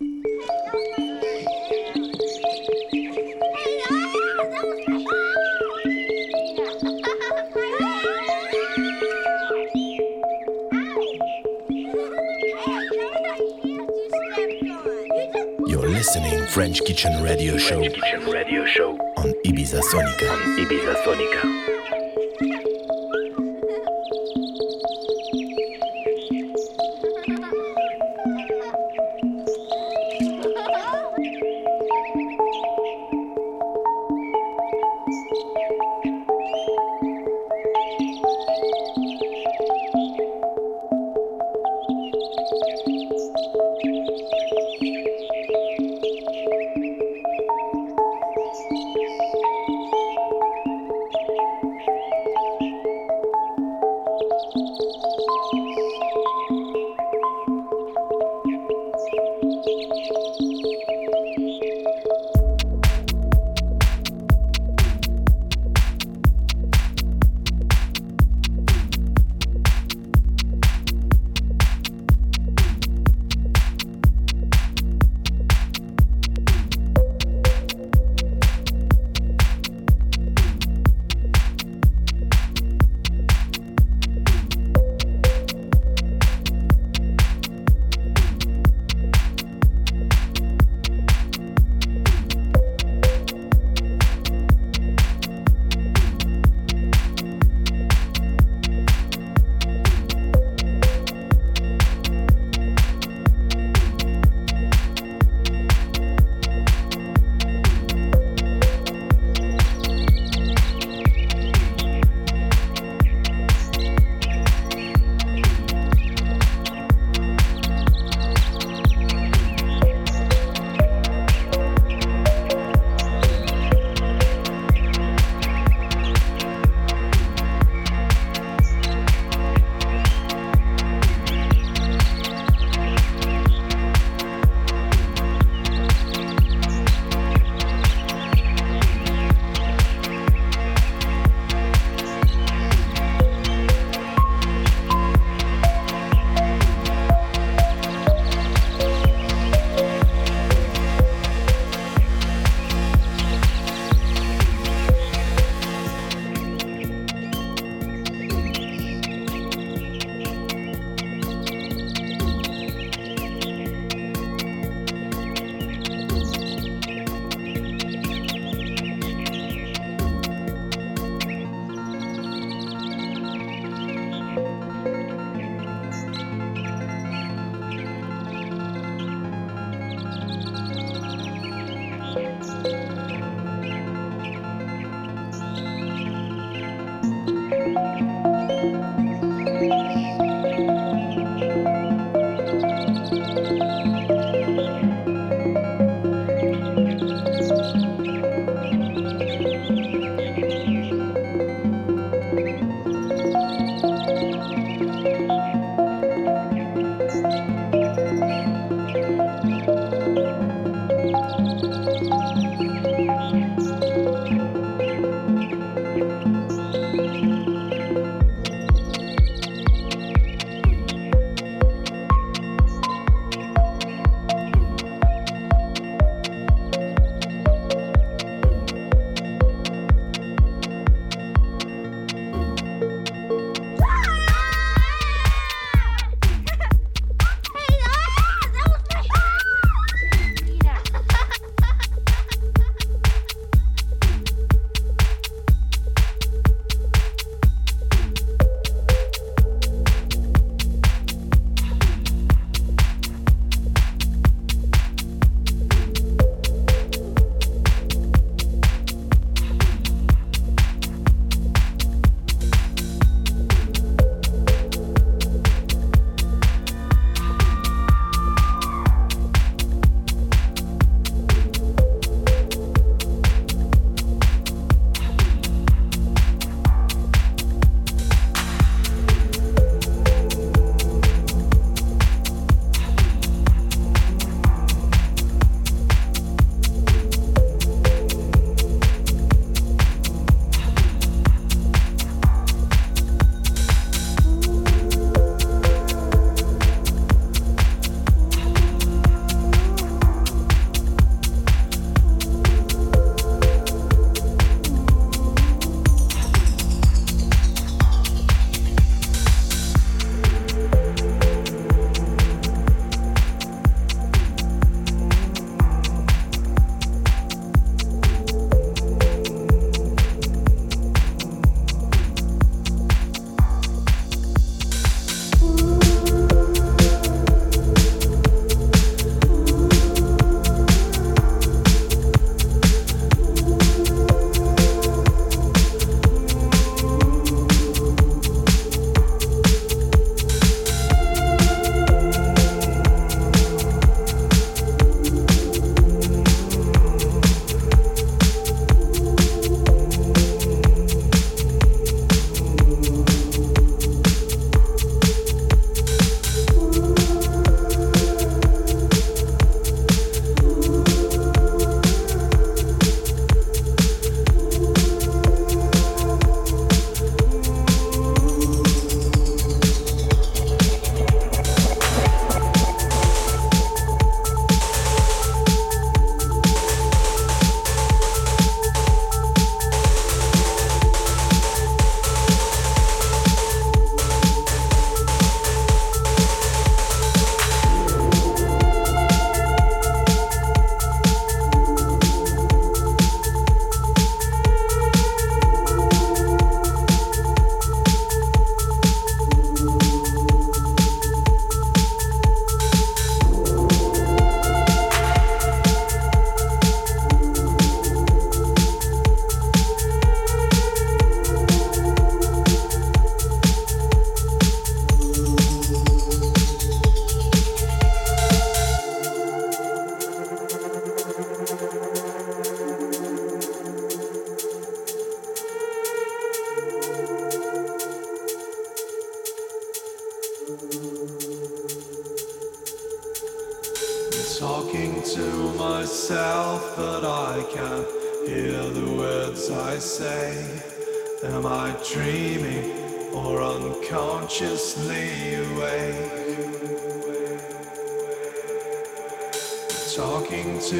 You're listening French Kitchen Radio Show French Kitchen Radio Show on Ibiza Sonica. on Ibiza Sonica.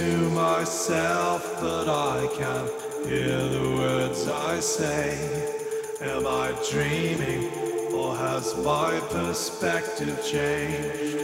To myself, but I can't hear the words I say. Am I dreaming or has my perspective changed?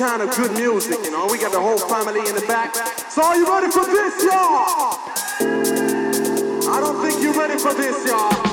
kind of good music, you know. We got the whole family in the back. So are you ready for this, y'all? I don't think you're ready for this, y'all.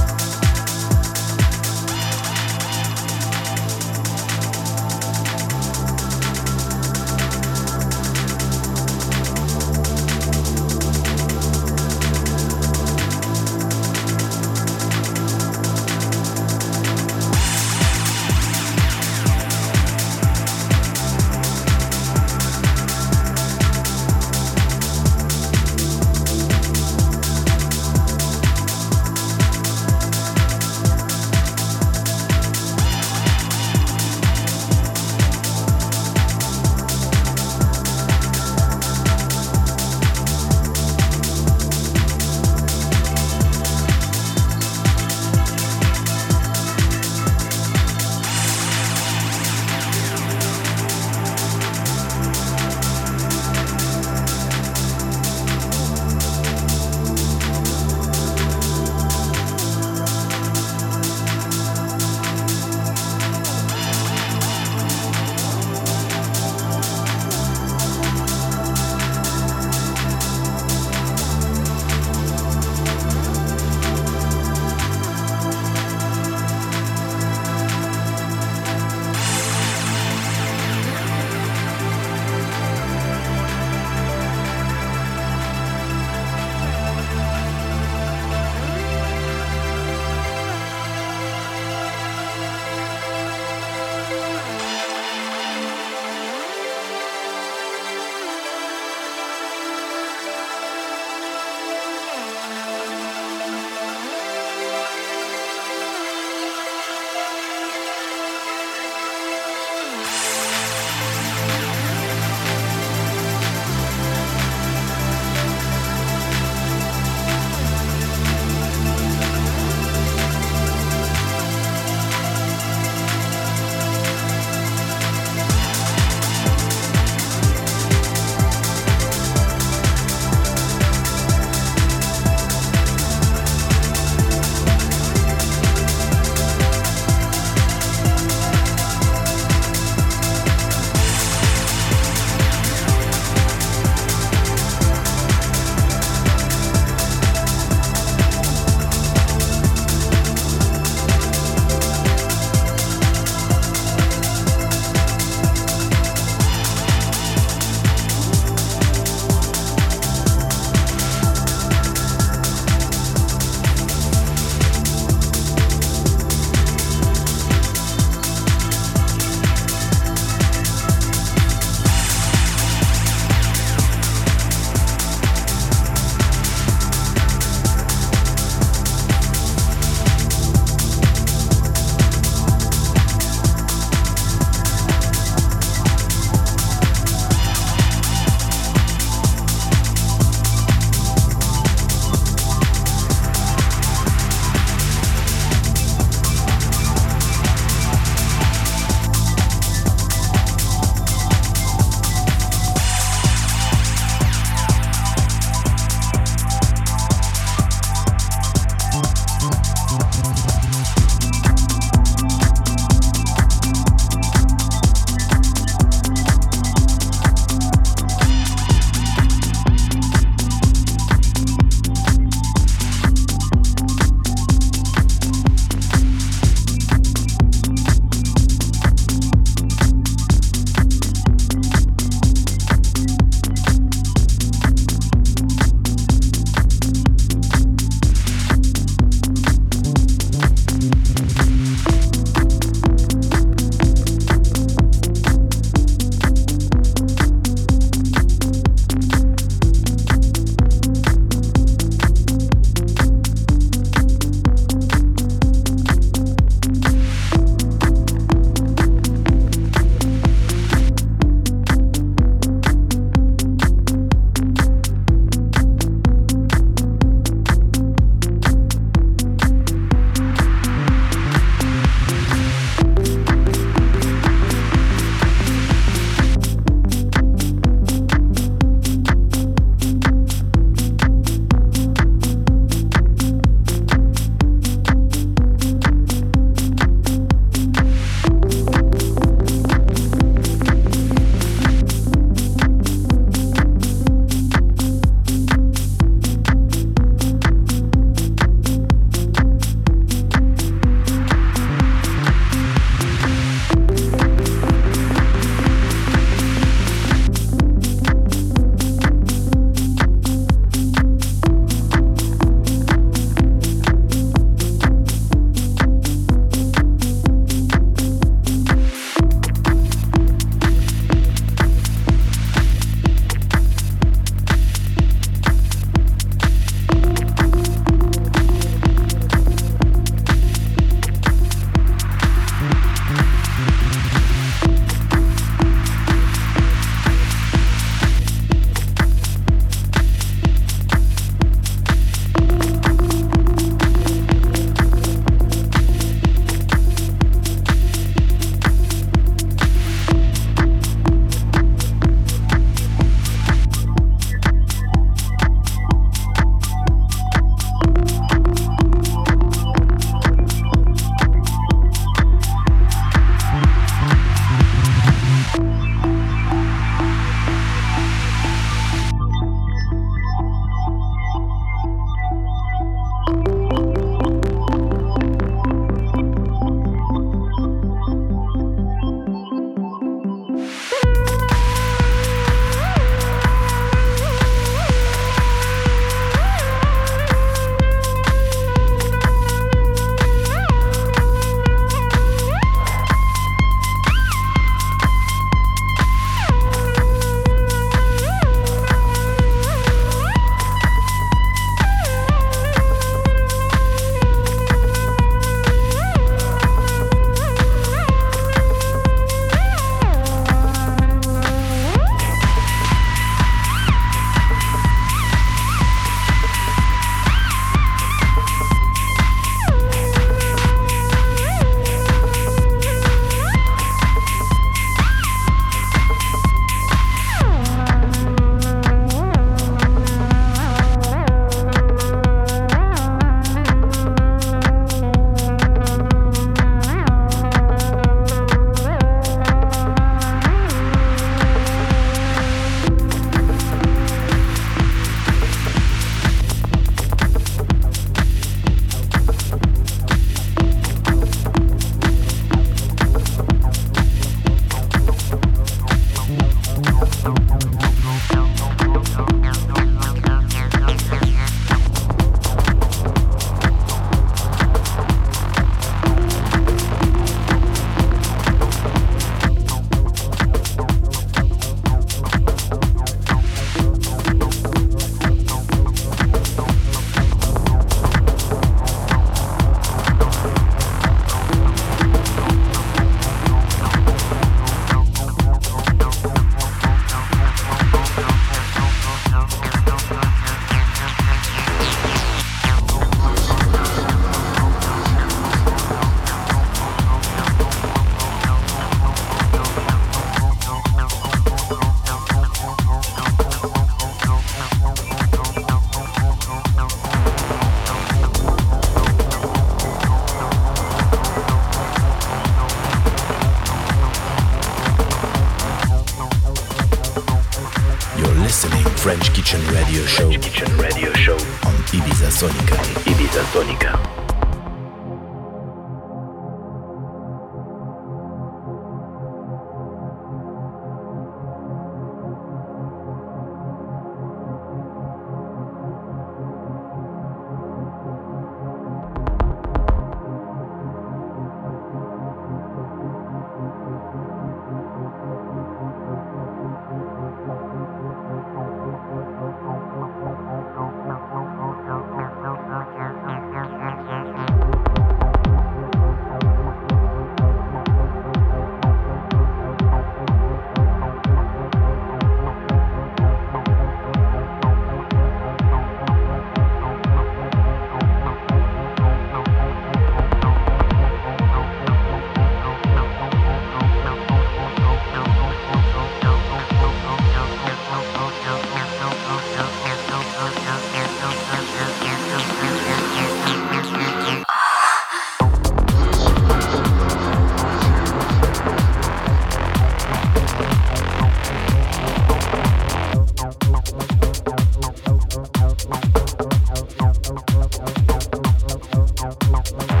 Thank